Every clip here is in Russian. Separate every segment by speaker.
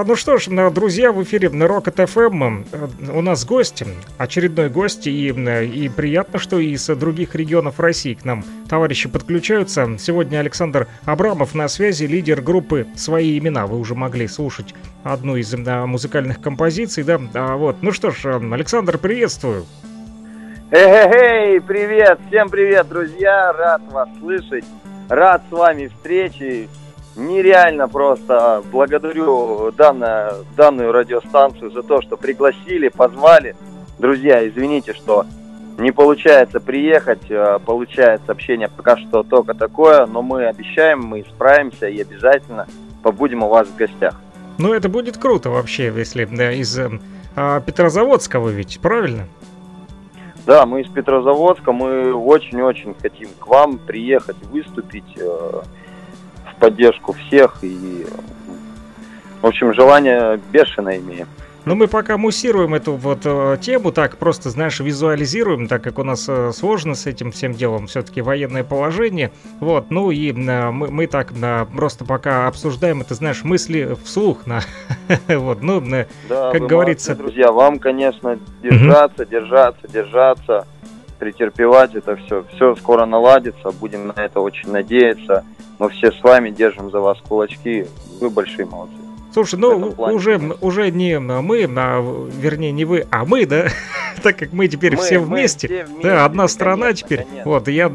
Speaker 1: А, ну что ж, друзья, в эфире Рок ФМ. У нас гости, очередной гость, и, и приятно, что из других регионов России к нам товарищи подключаются. Сегодня Александр Абрамов на связи, лидер группы «Свои имена». Вы уже могли слушать одну из музыкальных композиций, да? А, вот. Ну что ж, Александр, приветствую.
Speaker 2: Эй, привет, всем привет, друзья, рад вас слышать, рад с вами встречи, нереально просто благодарю данную, данную радиостанцию за то, что пригласили, позвали. Друзья, извините, что не получается приехать, а, получается общение пока что только такое, но мы обещаем, мы справимся и обязательно побудем у вас в гостях.
Speaker 1: Ну, это будет круто вообще, если да, из э, Петрозаводского ведь, правильно?
Speaker 2: Да, мы из Петрозаводска, мы очень-очень хотим к вам приехать, выступить э, поддержку всех и, в общем, желание бешеное имеем.
Speaker 1: Но мы пока муссируем эту вот э, тему, так просто, знаешь, визуализируем, так как у нас э, сложно с этим всем делом, все-таки военное положение. Вот, ну и э, мы, мы так э, просто пока обсуждаем это, знаешь, мысли вслух. На, вот, ну, э, да, как говорится...
Speaker 2: Молодцы, друзья, вам, конечно, держаться, держаться, держаться, претерпевать это все. Все скоро наладится, будем на это очень надеяться. Мы все с вами держим за вас кулачки. Вы большие молодцы.
Speaker 1: Слушай, ну уже, уже не мы, а, вернее не вы, а мы, да, так как мы теперь мы, все, вместе, все вместе, да, одна страна конечно, теперь. Конечно. Вот, я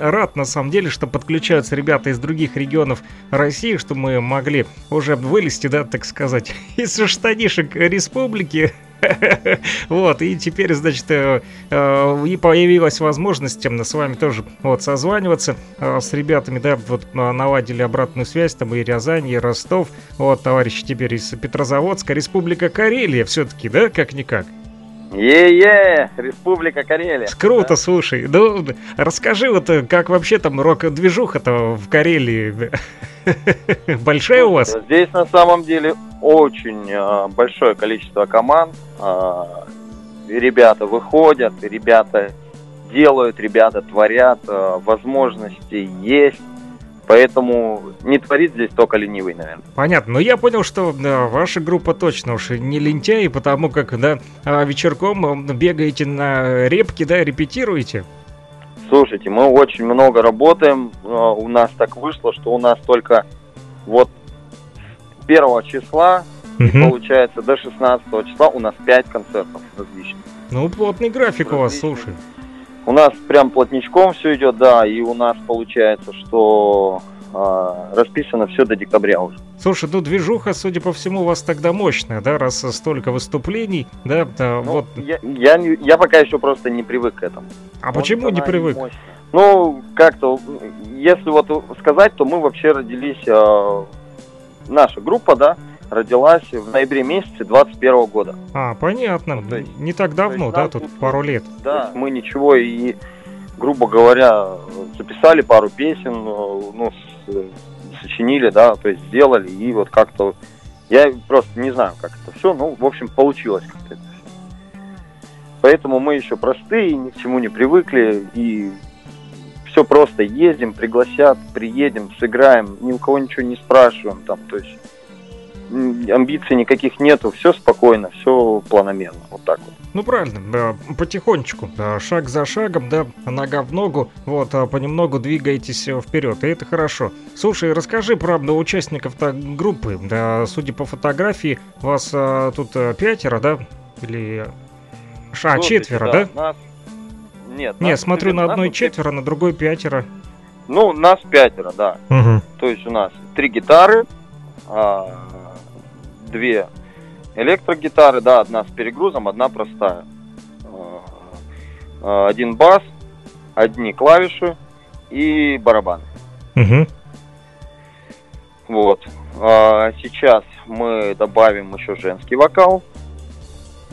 Speaker 1: рад на самом деле, что подключаются ребята из других регионов России, что мы могли уже вылезти, да, так сказать, из штанишек республики Вот, и теперь, значит, э, э, и появилась возможность с вами тоже вот созваниваться э, с ребятами, да, вот наладили обратную связь, там и Рязань, и Ростов, вот, товарищи теперь из Петрозаводска, Республика Карелия все-таки, да, как-никак?
Speaker 2: Е-е, Республика Карелия.
Speaker 1: Круто, да? слушай. Ну, расскажи вот, как вообще там рок-движуха-то в Карелии? Большая у вас?
Speaker 2: Здесь на самом деле очень э, большое количество команд. Э, ребята выходят, ребята делают, ребята творят, э, возможности есть. Поэтому не творит здесь только ленивый, наверное.
Speaker 1: Понятно. Но я понял, что да, ваша группа точно уж не лентяи, потому как да, а, вечерком бегаете на репки, да, репетируете.
Speaker 2: Слушайте, мы очень много работаем. У нас так вышло, что у нас только вот первого числа угу. и получается до 16 числа у нас 5 концертов различных.
Speaker 1: Ну, плотный график различных. у вас, слушай.
Speaker 2: У нас прям плотничком все идет, да, и у нас получается, что э, расписано все до декабря уже.
Speaker 1: Слушай, ну движуха, судя по всему, у вас тогда мощная, да, раз столько выступлений, да, да
Speaker 2: ну, вот. Я, я, я пока еще просто не привык к этому.
Speaker 1: А вот почему не привык? Мощная.
Speaker 2: Ну, как-то, если вот сказать, то мы вообще родились, э, наша группа, да, родилась в ноябре месяце 21 года.
Speaker 1: А, понятно. Ну, есть, не так давно, да, тут, пару лет.
Speaker 2: Да, мы ничего и, грубо говоря, записали пару песен, ну, сочинили, да, то есть сделали, и вот как-то, я просто не знаю, как это все, ну, в общем, получилось как-то это все. Поэтому мы еще простые, ни к чему не привыкли, и все просто ездим, пригласят, приедем, сыграем, ни у кого ничего не спрашиваем, там, то есть амбиций никаких нету, все спокойно, все планомерно, вот так вот.
Speaker 1: Ну правильно, да, потихонечку, да, шаг за шагом, да, нога в ногу, вот, а понемногу двигаетесь вперед, и это хорошо. Слушай, расскажи, правда, участников-то группы, да, судя по фотографии, вас а, тут а, пятеро, да, или... А, Слушайте, четверо, да? да? Нас... Нет, Нет, смотрю, на одной четверо, на другой пятеро.
Speaker 2: Ну, нас пятеро, да. Угу. То есть у нас три гитары, а, две электрогитары, да, одна с перегрузом, одна простая. А, а, один бас, одни клавиши и барабаны. Угу. Вот. А сейчас мы добавим еще женский вокал.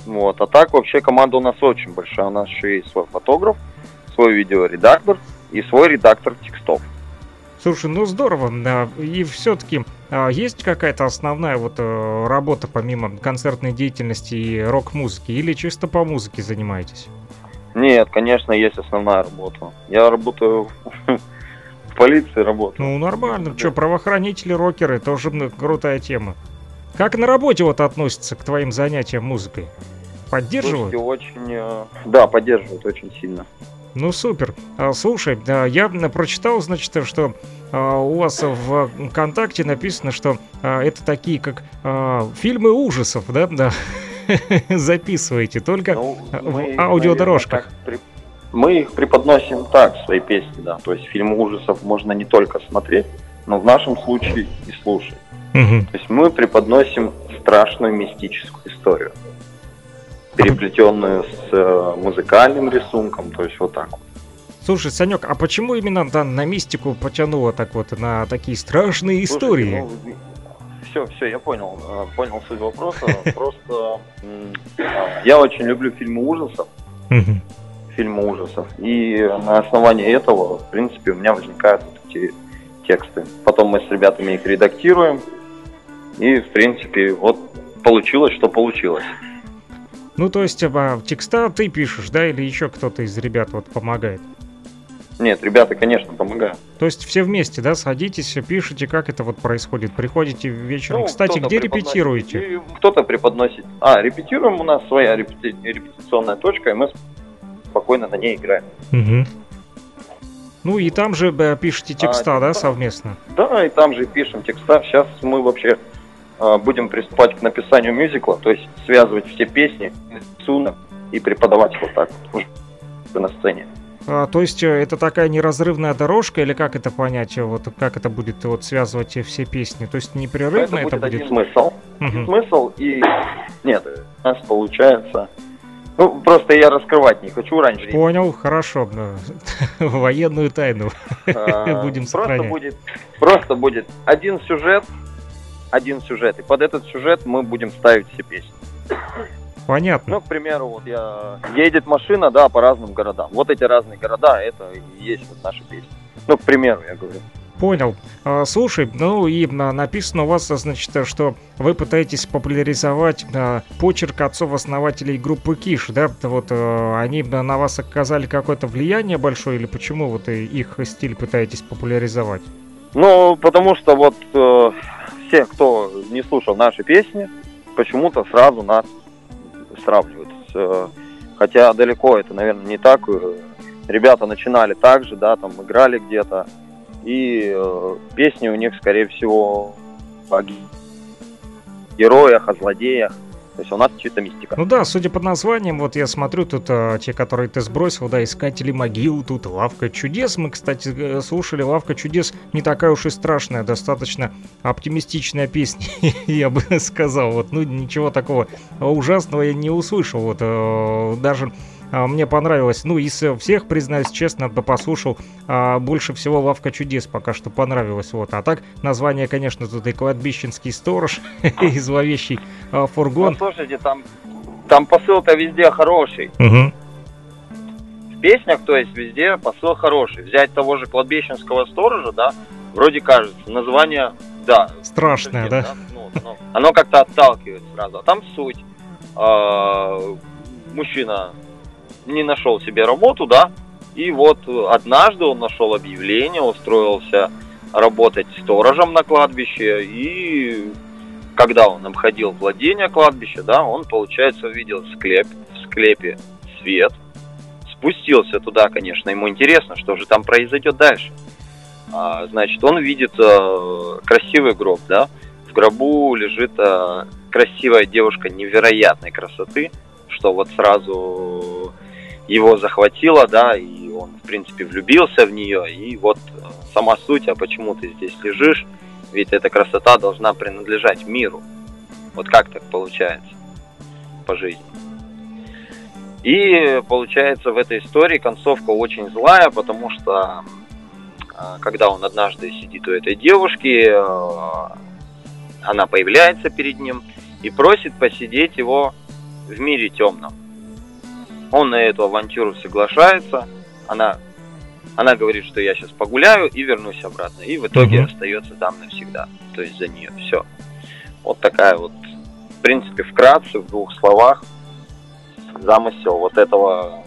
Speaker 2: Вот. А так вообще команда у нас очень большая. У нас еще есть свой фотограф, свой видеоредактор и свой редактор текстов.
Speaker 1: Слушай, ну здорово. И все-таки а, есть какая-то основная вот э, работа помимо концертной деятельности и рок-музыки? Или чисто по музыке занимаетесь?
Speaker 2: Нет, конечно, есть основная работа. Я работаю в полиции работаю.
Speaker 1: Ну, нормально. Что, правоохранители, рокеры, тоже крутая тема. Как на работе вот относятся к твоим занятиям музыкой? Поддерживают?
Speaker 2: Слушайте, очень, э, да, поддерживают очень сильно.
Speaker 1: Ну супер. А, слушай, я прочитал, значит, что а, у вас в ВКонтакте написано, что а, это такие как фильмы ужасов, да? Да. Записываете только ну, в аудиодорожках.
Speaker 2: Наверное, мы их преподносим так, свои песни, да. То есть фильмы ужасов можно не только смотреть, но в нашем случае и слушать. Угу. То есть мы преподносим страшную мистическую историю переплетенную с э, музыкальным рисунком, то есть вот так вот.
Speaker 1: Слушай, Санек, а почему именно да, на мистику потянуло так вот, на такие страшные Слушайте, истории?
Speaker 2: Ну, все, все, я понял, э, понял суть вопроса. Просто я очень люблю фильмы ужасов, фильмы ужасов, и на основании этого, в принципе, у меня возникают эти тексты. Потом мы с ребятами их редактируем, и, в принципе, вот получилось, что получилось.
Speaker 1: Ну, то есть, а, текста ты пишешь, да, или еще кто-то из ребят вот помогает?
Speaker 2: Нет, ребята, конечно, помогают.
Speaker 1: То есть все вместе, да, садитесь, пишете, как это вот происходит? Приходите вечером. Ну, Кстати, где репетируете?
Speaker 2: Кто-то преподносит. А, репетируем у нас своя репети... репетиционная точка, и мы спокойно на ней играем. Угу.
Speaker 1: Ну и там же пишете текста, а, да, совместно?
Speaker 2: Да, и там же пишем текста. Сейчас мы вообще а, будем приступать к написанию мюзикла, то есть связывать все песни, рисунок и преподавать вот так уже на сцене.
Speaker 1: А, то есть э, это такая неразрывная дорожка, или как это понять, вот как это будет вот связывать все песни? То есть непрерывно это,
Speaker 2: это
Speaker 1: будет?
Speaker 2: Смысл. Угу. Смысл и нет, у нас получается. Ну, просто я раскрывать не хочу раньше.
Speaker 1: Понял, хорошо. Военную тайну
Speaker 2: а, будем сохранять. Просто будет, просто будет один сюжет, один сюжет. И под этот сюжет мы будем ставить все песни.
Speaker 1: Понятно.
Speaker 2: Ну, к примеру, вот я... Едет машина, да, по разным городам. Вот эти разные города, это и есть вот наши песни. Ну, к примеру, я говорю.
Speaker 1: Понял. А, слушай, ну и написано у вас, значит, что вы пытаетесь популяризовать а, почерк отцов-основателей группы Киш, да? Вот а, они на вас оказали какое-то влияние большое или почему вот их стиль пытаетесь популяризовать?
Speaker 2: Ну, потому что вот э, все, кто не слушал наши песни, почему-то сразу нас сравнивают. С, э, хотя далеко это, наверное, не так. Э, ребята начинали так же, да, там играли где-то. И э, песни у них, скорее всего, о героях, о злодеях. То есть у нас чисто мистика.
Speaker 1: Ну да, судя по названиям, вот я смотрю, тут а, те, которые ты сбросил, да, Искатели могил, тут Лавка чудес. Мы, кстати, э, слушали Лавка чудес не такая уж и страшная, достаточно оптимистичная песня, я бы сказал. Вот, ну ничего такого ужасного я не услышал. Вот э, даже мне понравилось. Ну, из всех, признаюсь честно, да послушал а, больше всего «Лавка чудес» пока что понравилось. Вот. А так, название, конечно, тут и «Кладбищенский сторож», и «Зловещий а, фургон». Ну,
Speaker 2: слушайте, там, там посыл-то везде хороший. Угу. В песнях, то есть, везде посыл хороший. Взять того же «Кладбищенского сторожа», да, вроде кажется, название, да.
Speaker 1: Страшное, да? да?
Speaker 2: Ну, ну, оно как-то отталкивает сразу. А там суть. А, мужчина не нашел себе работу, да, и вот однажды он нашел объявление, устроился работать сторожем на кладбище, и когда он обходил владение кладбища, да, он, получается, увидел склеп, в склепе свет, спустился туда, конечно, ему интересно, что же там произойдет дальше. А, значит, он видит э, красивый гроб, да, в гробу лежит э, красивая девушка невероятной красоты, что вот сразу его захватило, да, и он, в принципе, влюбился в нее, и вот э, сама суть, а почему ты здесь лежишь, ведь эта красота должна принадлежать миру. Вот как так получается по жизни. И получается в этой истории концовка очень злая, потому что э, когда он однажды сидит у этой девушки, э, она появляется перед ним и просит посидеть его в мире темном. Он на эту авантюру соглашается. Она, она говорит, что я сейчас погуляю и вернусь обратно. И в итоге угу. остается там навсегда. То есть за нее. Все. Вот такая вот, в принципе, вкратце, в двух словах, замысел вот этого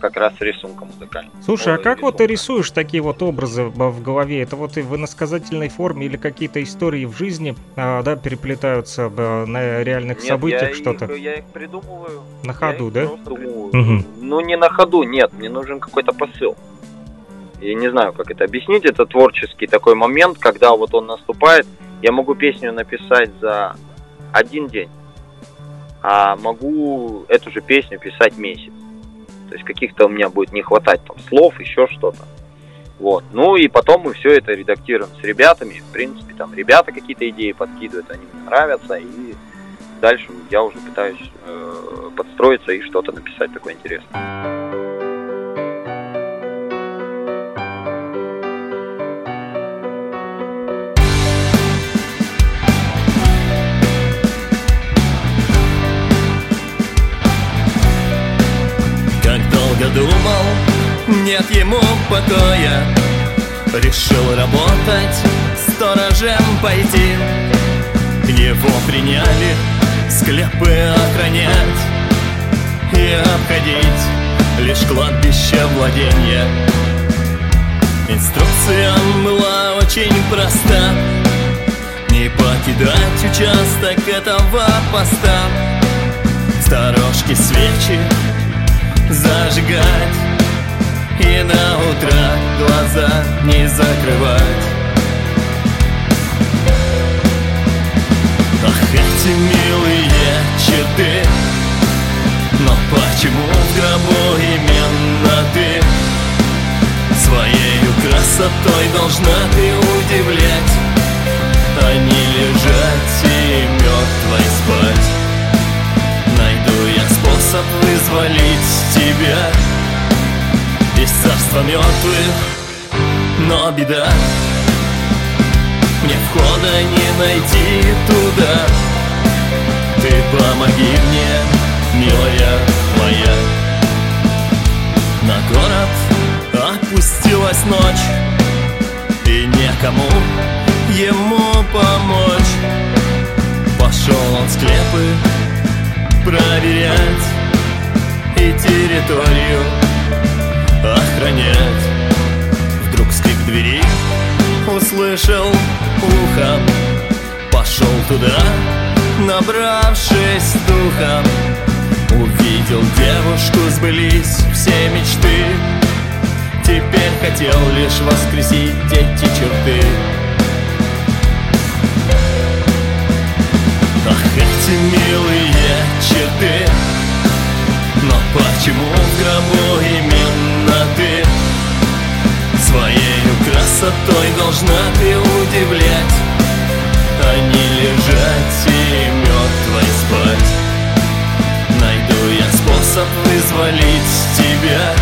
Speaker 2: как раз рисунком музыкальным.
Speaker 1: Слушай, а как рисунка. вот ты рисуешь такие вот образы в голове? Это вот и в иносказательной форме или какие-то истории в жизни, а, да, переплетаются на реальных
Speaker 2: нет,
Speaker 1: событиях что-то?
Speaker 2: я их придумываю.
Speaker 1: На ходу, да?
Speaker 2: Угу. Ну, не на ходу, нет, мне нужен какой-то посыл. Я не знаю, как это объяснить. Это творческий такой момент, когда вот он наступает. Я могу песню написать за один день, а могу эту же песню писать месяц. То есть каких-то у меня будет не хватать там слов, еще что-то. Вот. Ну и потом мы все это редактируем с ребятами. В принципе, там ребята какие-то идеи подкидывают, они мне нравятся. И дальше я уже пытаюсь э, подстроиться и что-то написать такое интересное.
Speaker 3: Нет ему покоя. Решил работать, сторожем пойти. Его приняли, склепы охранять И обходить лишь кладбище владения. Инструкция была очень проста. Не покидать участок этого поста. Сторожки свечи зажигать И на утро глаза не закрывать. Ах, эти милые черты. Но почему в гробу именно ты? Своей красотой должна ты удивлять. А не лежать и мертвой спать. Найду я способ вызволить тебя Царства мертвых, но беда Мне входа не найти туда Ты помоги мне, милая моя На город опустилась ночь И некому ему помочь Пошел он склепы проверять и территорию охранять. Вдруг скрип двери услышал ухом. Пошел туда, набравшись духом. Увидел девушку, сбылись все мечты. Теперь хотел лишь воскресить эти черты. Ах, эти милые черты. Но почему в гробу именно красотой должна ты удивлять. А не лежать и мертвой спать. Найду я способ вызволить тебя.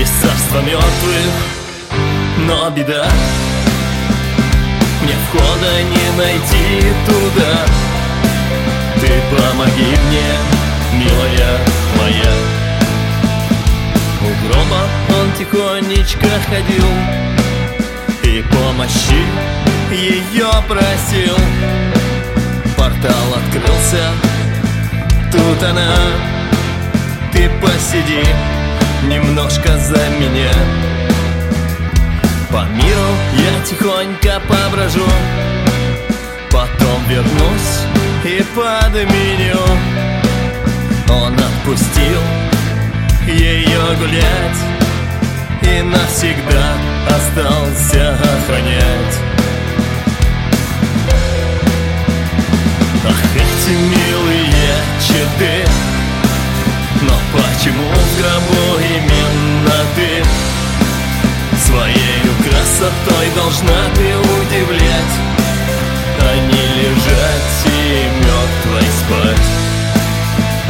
Speaker 3: Из царства мертвых, но беда. Мне входа не найти туда. Ты помоги мне милая моя. У гроба он тихонечко ходил И помощи ее просил. Портал открылся, тут она Ты посиди немножко за меня. По миру я тихонько поброжу Потом вернусь и подменю. Он отпустил ее гулять И навсегда остался охранять. Ах, эти милые черты Но почему в гробу именно ты? Своей красотой должна ты удивлять А не лежать и мертвой спать.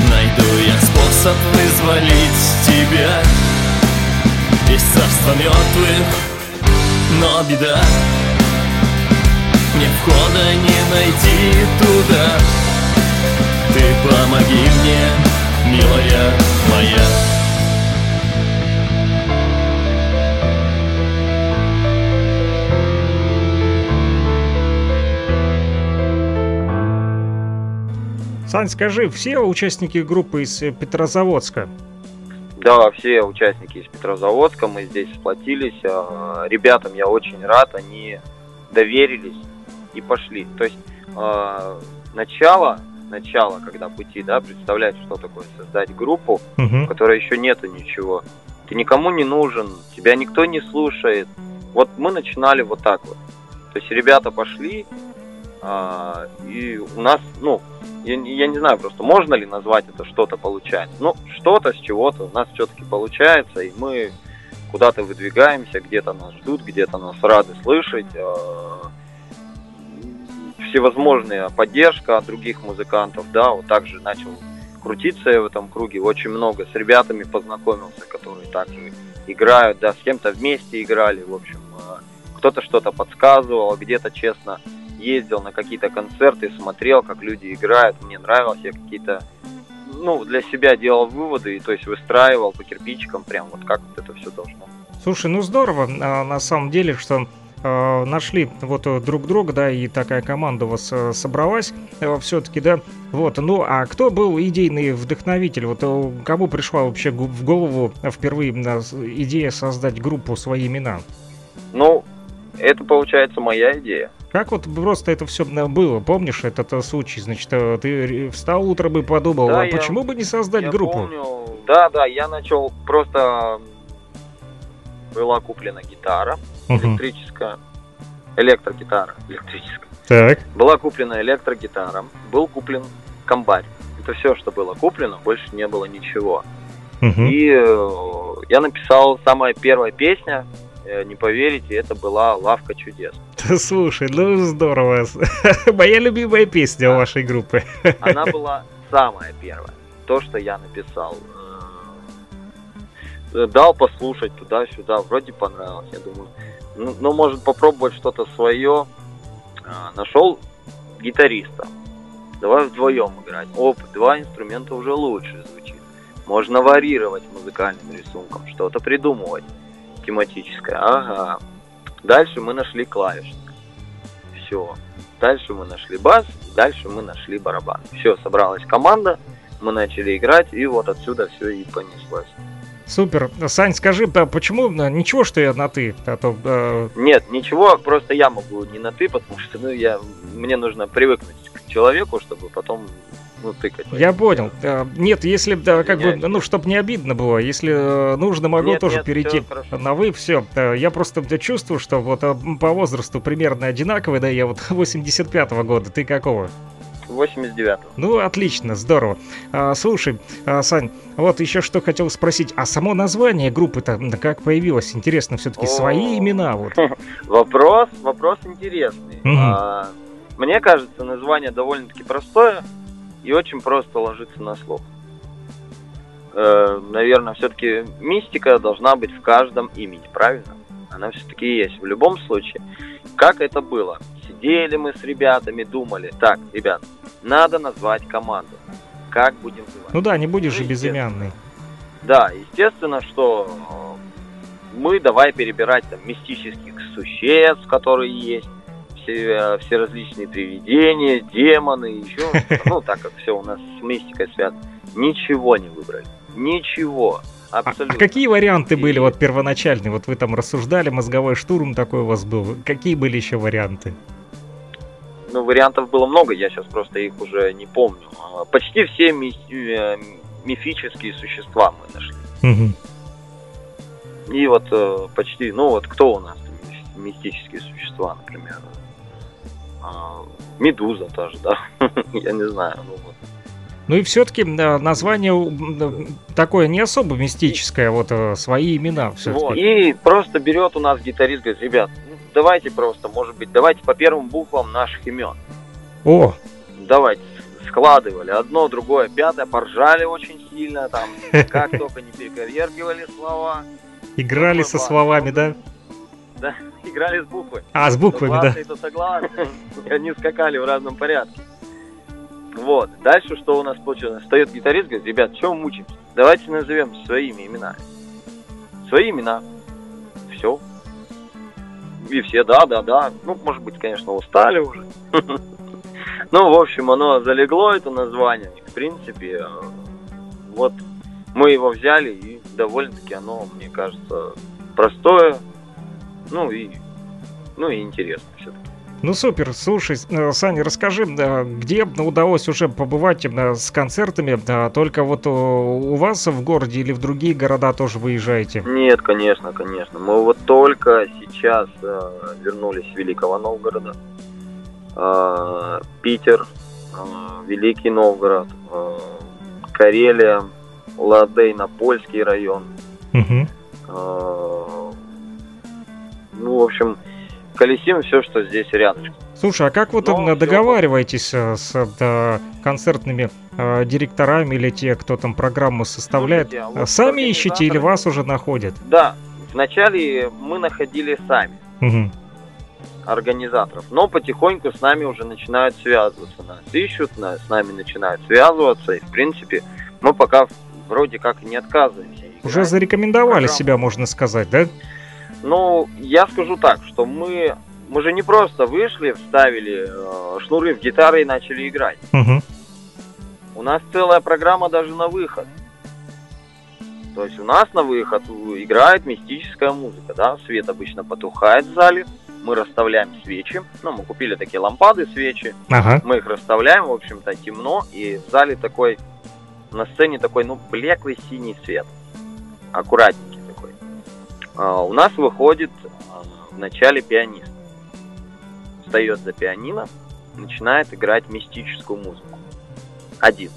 Speaker 3: Найду я способ вызволить тебя Из царства мертвых, но беда Мне входа не найти туда Ты помоги мне, милая моя
Speaker 1: Сань, скажи, все участники группы из Петрозаводска?
Speaker 2: Да, все участники из Петрозаводска, мы здесь сплотились. А, ребятам я очень рад, они доверились и пошли. То есть а, начало, начало, когда пути, да, представлять, что такое создать группу, угу. в которой еще нету ничего. Ты никому не нужен, тебя никто не слушает. Вот мы начинали вот так вот. То есть ребята пошли, а, и у нас, ну, я, я не знаю просто, можно ли назвать это что-то получается. Ну, что-то с чего-то у нас все-таки получается, и мы куда-то выдвигаемся, где-то нас ждут, где-то нас рады слышать. А, всевозможная поддержка от других музыкантов, да, вот также начал крутиться я в этом круге, очень много с ребятами познакомился, которые также играют, да, с кем-то вместе играли, в общем, а, кто-то что-то подсказывал, где-то, честно, ездил на какие-то концерты, смотрел, как люди играют, мне нравилось, я какие-то, ну, для себя делал выводы, и то есть выстраивал по кирпичикам прям вот как вот это все должно.
Speaker 1: Слушай, ну здорово, а, на самом деле, что а, нашли вот друг друга, да, и такая команда у вас а, собралась все-таки, да, вот, ну, а кто был идейный вдохновитель, вот кому пришла вообще в голову впервые идея создать группу «Свои имена»?
Speaker 2: Ну, это, получается, моя идея.
Speaker 1: Как вот просто это все было? Помнишь этот э, случай? Значит, э, ты встал утром и подумал, да, а я, почему бы не создать
Speaker 2: я
Speaker 1: группу?
Speaker 2: Помню. Да, да, я начал просто была куплена гитара угу. электрическая, электрогитара электрическая. Так. Была куплена электрогитара, был куплен комбарь. Это все, что было куплено, больше не было ничего. Угу. И э, я написал самая первая песня, Э, не поверите, это была «Лавка чудес».
Speaker 1: Слушай, ну здорово. Моя любимая песня у вашей группы.
Speaker 2: Она была самая первая. То, что я написал. Э, дал послушать туда-сюда, вроде понравилось. Я думаю, ну, ну может попробовать что-то свое. А, нашел гитариста. Давай вдвоем играть. Оп, два инструмента уже лучше звучит. Можно варьировать музыкальным рисунком, что-то придумывать тематическая. Ага. Дальше мы нашли клавиш. Все. Дальше мы нашли бас, дальше мы нашли барабан. Все, собралась команда, мы начали играть, и вот отсюда все и понеслось.
Speaker 1: Супер. Сань, скажи, да, почему ничего, что я на ты? А то,
Speaker 2: э... Нет, ничего, просто я могу не на ты, потому что ну, я, мне нужно привыкнуть к человеку, чтобы потом ну, тыкать.
Speaker 1: Я понял. Нет, если, да, как бы, ну, чтобы не обидно было, если э, нужно, могу нет, тоже нет, перейти на вы, все. Я просто чувствую, что вот э, по возрасту примерно одинаковый, да, я вот 85-го года, ты какого?
Speaker 2: 89
Speaker 1: Ну, отлично, здорово. А, слушай, а, Сань, вот еще что хотел спросить. А само название группы-то как появилось? Интересно, все-таки свои имена вот.
Speaker 2: Вопрос, вопрос интересный. А, мне кажется, название довольно-таки простое и очень просто ложится на слух. Э, наверное, все-таки мистика должна быть в каждом имени, правильно? Она все-таки есть. В любом случае, как это было? Сидели мы с ребятами, думали, так, ребят, надо назвать команду. Как будем называть?
Speaker 1: Ну да, не будешь же безымянный.
Speaker 2: Да, естественно, что мы давай перебирать там мистических существ, которые есть, все, все различные привидения, демоны, еще, ну, так как все у нас с мистикой связано, ничего не выбрали. Ничего. Абсолютно.
Speaker 1: А, а какие варианты И... были вот первоначальные? Вот вы там рассуждали, мозговой штурм такой у вас был. Какие были еще варианты?
Speaker 2: Ну, вариантов было много, я сейчас просто их уже не помню. А, почти все ми- э, мифические существа мы нашли. Угу. И вот э, почти, ну вот кто у нас мистические существа, например? А, Медуза тоже, да. Я не знаю. Ну, вот.
Speaker 1: ну и все-таки название такое не особо мистическое, вот э, свои имена все-таки. Вот.
Speaker 2: И просто берет у нас гитарист, говорит, ребят, ну, давайте просто, может быть, давайте по первым буквам наших имен.
Speaker 1: О!
Speaker 2: Давайте складывали одно, другое, пятое, поржали очень сильно, там, как только не перековергивали слова.
Speaker 1: Играли со словами, да?
Speaker 2: Да, играли с буквой.
Speaker 1: А, с буквами,
Speaker 2: да. То согласны, и они скакали в разном порядке. Вот. Дальше что у нас получилось? Встает гитарист, говорит, ребят, чем мучимся? Давайте назовем своими именами. Свои имена. Все. И все, да, да, да. Ну, может быть, конечно, устали уже. Ну, в общем, оно залегло, это название. В принципе, э, вот мы его взяли и довольно-таки оно, мне кажется, простое, ну и, ну и интересно все-таки.
Speaker 1: Ну супер, слушай, э, Саня, расскажи, где удалось уже побывать с концертами? Только вот у вас в городе или в другие города тоже выезжаете?
Speaker 2: Нет, конечно, конечно. Мы вот только сейчас э, вернулись с Великого Новгорода. Э, Питер, Великий Новгород, Карелия, Ладейно-Польский район. Угу. Ну, в общем, колесим все, что здесь рядом.
Speaker 1: Слушай, а как вот Но договариваетесь все... с да, концертными э, директорами или те, кто там программу составляет? Слушайте, а вот сами ищете или вас уже находят?
Speaker 2: Да, вначале мы находили сами. Угу организаторов. Но потихоньку с нами уже начинают связываться. Нас ищут, нас, с нами начинают связываться. И, в принципе, мы пока вроде как не отказываемся.
Speaker 1: Уже зарекомендовали программу. себя, можно сказать, да?
Speaker 2: Ну, я скажу так, что мы, мы же не просто вышли, вставили э, шнуры в гитары и начали играть. Угу. У нас целая программа даже на выход. То есть у нас на выход играет мистическая музыка, да, свет обычно потухает в зале, мы расставляем свечи, ну, мы купили такие лампады, свечи, ага. мы их расставляем, в общем-то, темно, и в зале такой, на сцене такой, ну, блеклый синий свет, аккуратненький. А, у нас выходит а, в начале пианист. Встает за пианино, начинает играть мистическую музыку. Один.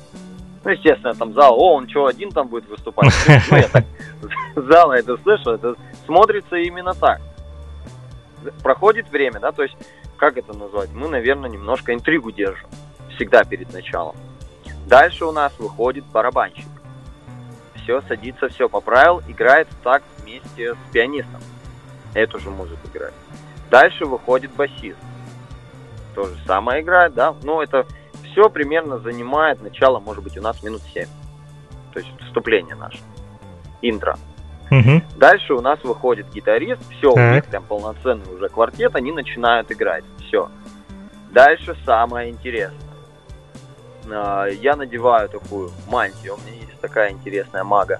Speaker 2: Ну, естественно, там зал, о, он что, один там будет выступать? Ну, я так зала это слышу, это смотрится именно так. Проходит время, да, то есть, как это назвать? Мы, наверное, немножко интригу держим. Всегда перед началом. Дальше у нас выходит барабанщик. Все, садится, все поправил, играет так вместе с пианистом. Эту же музыку играет. Дальше выходит басист. То же самое играет, да. Но это все примерно занимает начало, может быть, у нас минут 7. То есть вступление наше. Интро. Угу. Дальше у нас выходит гитарист, все, так. у них прям полноценный уже квартет, они начинают играть. Все. Дальше самое интересное. А, я надеваю такую мантию, у меня есть такая интересная мага.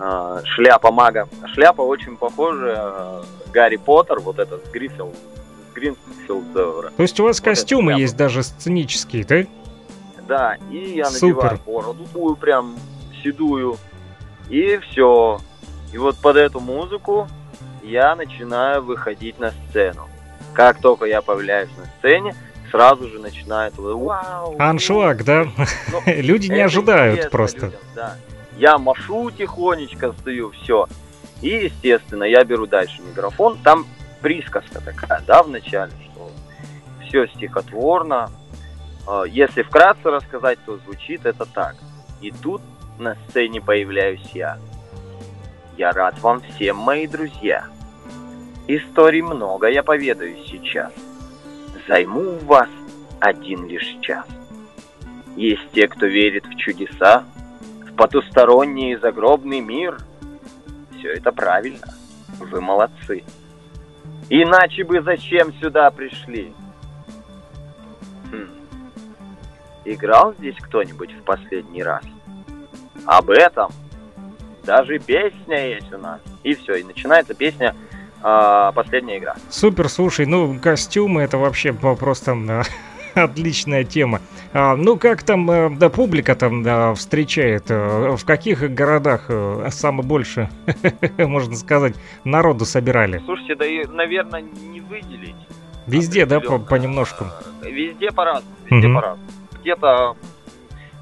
Speaker 2: А, шляпа мага. Шляпа очень похожа э, Гарри Поттер, вот этот с Гриффилд,
Speaker 1: Гринфилд. То есть у вас вот костюмы есть даже сценические, да?
Speaker 2: Да, и я Супер. надеваю бороду такую прям седую, и все. И вот под эту музыку я начинаю выходить на сцену. Как только я появляюсь на сцене, сразу же начинает вау.
Speaker 1: Аншлаг, да? Ну, Люди не ожидают просто. Людям, да.
Speaker 2: Я машу тихонечко, стою, все. И, естественно, я беру дальше микрофон. Там присказка такая, да, в начале, что все стихотворно. А, если вкратце рассказать, то звучит это так. И тут на сцене появляюсь я. Я рад вам всем, мои друзья. Историй много я поведаю сейчас. Займу у вас один лишь час. Есть те, кто верит в чудеса, потусторонний и загробный мир. Все это правильно. Вы молодцы. Иначе бы зачем сюда пришли? Хм. Играл здесь кто-нибудь в последний раз? Об этом даже песня есть у нас. И все, и начинается песня э, «Последняя игра».
Speaker 1: Супер, слушай, ну костюмы это вообще просто отличная тема. А, ну, как там э, да, публика там да, встречает? Э, в каких городах э, самое больше, можно сказать, народу собирали?
Speaker 2: Слушайте, да и, наверное, не выделить.
Speaker 1: Везде, да, по понемножку?
Speaker 2: Везде по-разному, везде угу. по-разному. Где-то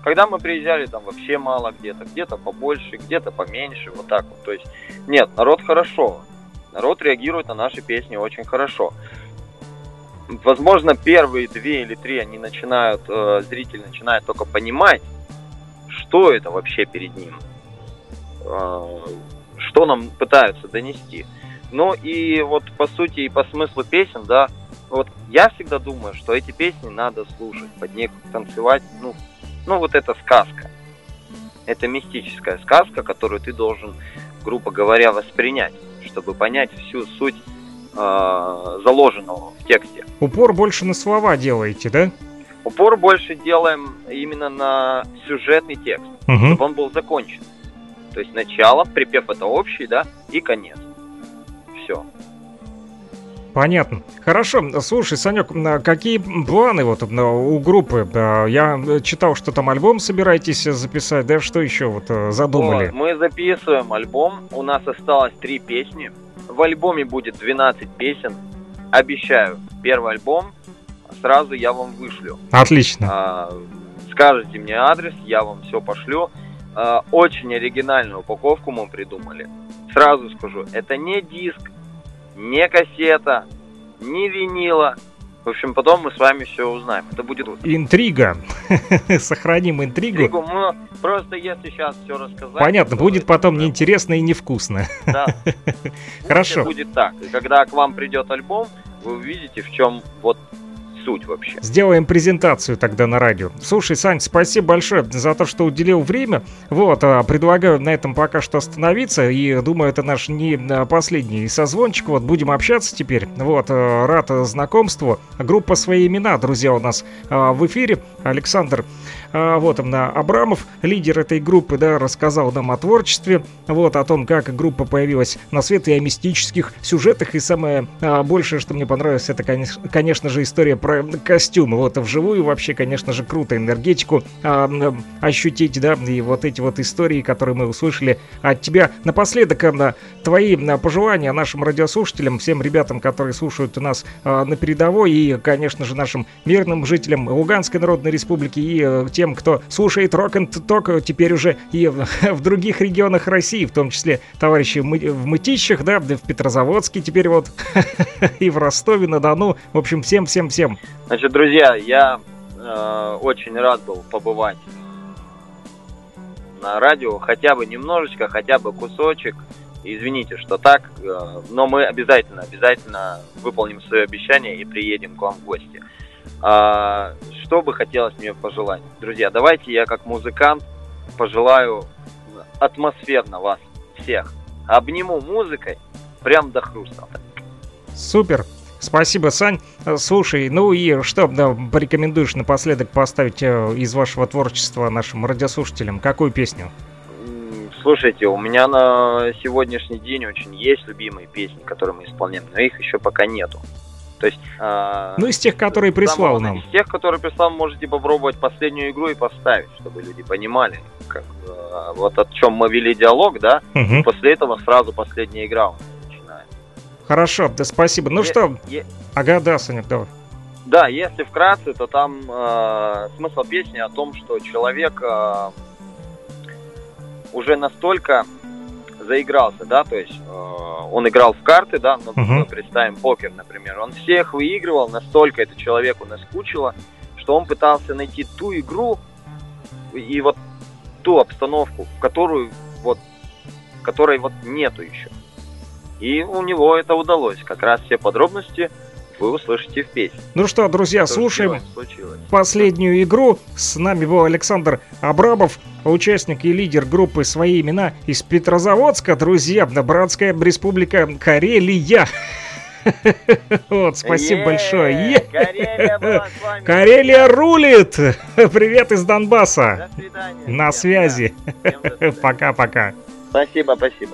Speaker 2: когда мы приезжали, там вообще мало где-то, где-то побольше, где-то поменьше, вот так вот. То есть, нет, народ хорошо. Народ реагирует на наши песни очень хорошо возможно, первые две или три они начинают, э, зритель начинает только понимать, что это вообще перед ним, э, что нам пытаются донести. Ну и вот по сути и по смыслу песен, да, вот я всегда думаю, что эти песни надо слушать, под них танцевать, ну, ну вот это сказка. Это мистическая сказка, которую ты должен, грубо говоря, воспринять, чтобы понять всю суть заложенного в тексте.
Speaker 1: Упор больше на слова делаете, да?
Speaker 2: Упор больше делаем именно на сюжетный текст, угу. чтобы он был закончен. То есть начало, припев это общий, да, и конец. Все.
Speaker 1: Понятно. Хорошо. Слушай, Санек, какие планы вот у группы? Я читал, что там альбом собираетесь записать, да? Что еще вот э, задумали? Вот,
Speaker 2: мы записываем альбом. У нас осталось три песни. В альбоме будет 12 песен. Обещаю, первый альбом сразу я вам вышлю.
Speaker 1: Отлично. А,
Speaker 2: скажите мне адрес, я вам все пошлю. А, очень оригинальную упаковку мы придумали. Сразу скажу, это не диск, не кассета, не винила. В общем, потом мы с вами все узнаем. Это будет...
Speaker 1: Интрига. Сохраним интригу. Интригу.
Speaker 2: Мы просто если сейчас все рассказать...
Speaker 1: Понятно, будет потом прям... неинтересно и невкусно. Да. Хорошо.
Speaker 2: Будет так. И когда к вам придет альбом, вы увидите, в чем вот суть вообще.
Speaker 1: Сделаем презентацию тогда на радио. Слушай, Сань, спасибо большое за то, что уделил время. Вот, а, предлагаю на этом пока что остановиться. И думаю, это наш не а, последний созвончик. Вот, будем общаться теперь. Вот, а, рад знакомству. Группа «Свои имена», друзья, у нас в эфире. Александр вот он, Абрамов, лидер этой группы, да, рассказал нам о творчестве, вот, о том, как группа появилась на свет и о мистических сюжетах. И самое а, большее, что мне понравилось, это, конечно, же, история про костюмы. Вот, вживую вообще, конечно же, круто энергетику а, ощутить, да, и вот эти вот истории, которые мы услышали от тебя. Напоследок, а, твои а, пожелания нашим радиослушателям, всем ребятам, которые слушают нас а, на передовой, и, конечно же, нашим мирным жителям Луганской Народной Республики и а, тем, кто слушает рок н ток теперь уже и в других регионах России, в том числе товарищи в Мытищах, да, в Петрозаводске теперь вот, и в Ростове-на-Дону. В общем, всем-всем-всем.
Speaker 2: Значит, друзья, я э, очень рад был побывать на радио, хотя бы немножечко, хотя бы кусочек. Извините, что так, э, но мы обязательно, обязательно выполним свое обещание и приедем к вам в гости. А, что бы хотелось мне пожелать? Друзья, давайте я как музыкант пожелаю атмосферно вас всех. Обниму музыкой прям до хруста.
Speaker 1: Супер. Спасибо, Сань. Слушай, ну и что да, порекомендуешь напоследок поставить э, из вашего творчества нашим радиослушателям? Какую песню?
Speaker 2: Слушайте, у меня на сегодняшний день очень есть любимые песни, которые мы исполняем, но их еще пока нету. То есть,
Speaker 1: э, ну, из тех, которые прислал самого, нам.
Speaker 2: Из тех, которые прислал, можете попробовать последнюю игру и поставить, чтобы люди понимали, как, э, вот о чем мы вели диалог, да, угу. и после этого сразу последняя игра у нас начинается.
Speaker 1: Хорошо, да спасибо. Ну е- что, е- ага, да, Санек, давай.
Speaker 2: Да, если вкратце, то там э, смысл песни о том, что человек э, уже настолько заигрался, да, то есть э, он играл в карты, да, ну, uh-huh. мы представим покер, например, он всех выигрывал, настолько это человеку наскучило, что он пытался найти ту игру и вот ту обстановку, в которую вот, которой вот нету еще. И у него это удалось. Как раз все подробности вы услышите в песне.
Speaker 1: Ну что, друзья, что слушаем последнюю игру. С нами был Александр Абрамов, участник и лидер группы «Свои имена» из Петрозаводска. Друзья, братская республика Карелия. Вот, спасибо большое. Карелия рулит! Привет из Донбасса. До свидания. На связи. Пока-пока.
Speaker 2: Спасибо, спасибо.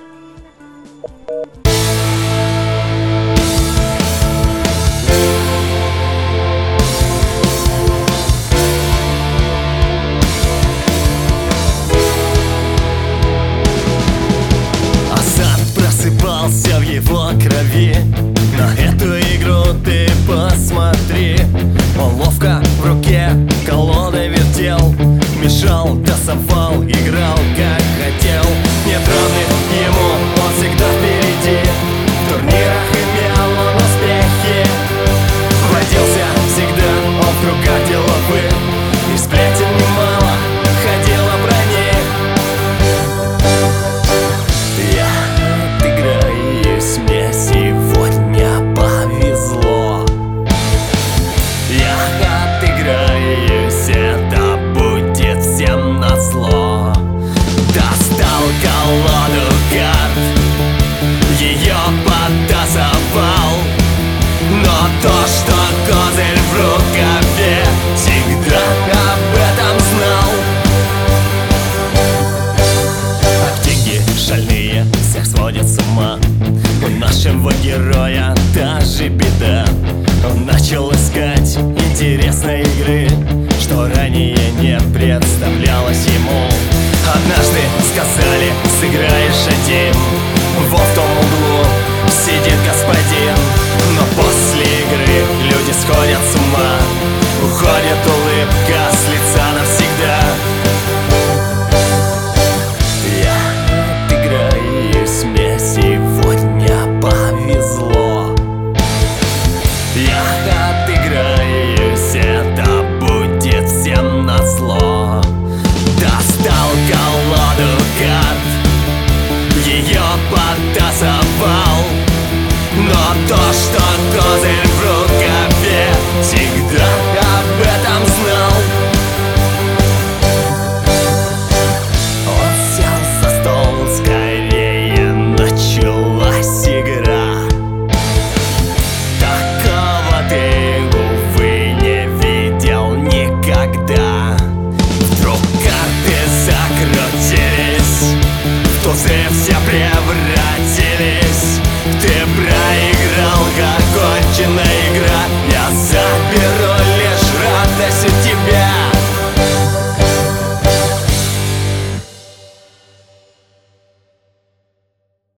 Speaker 3: Посмотри. Он ловко в руке колоды вертел Мешал, тасовал, играл как хотел. Не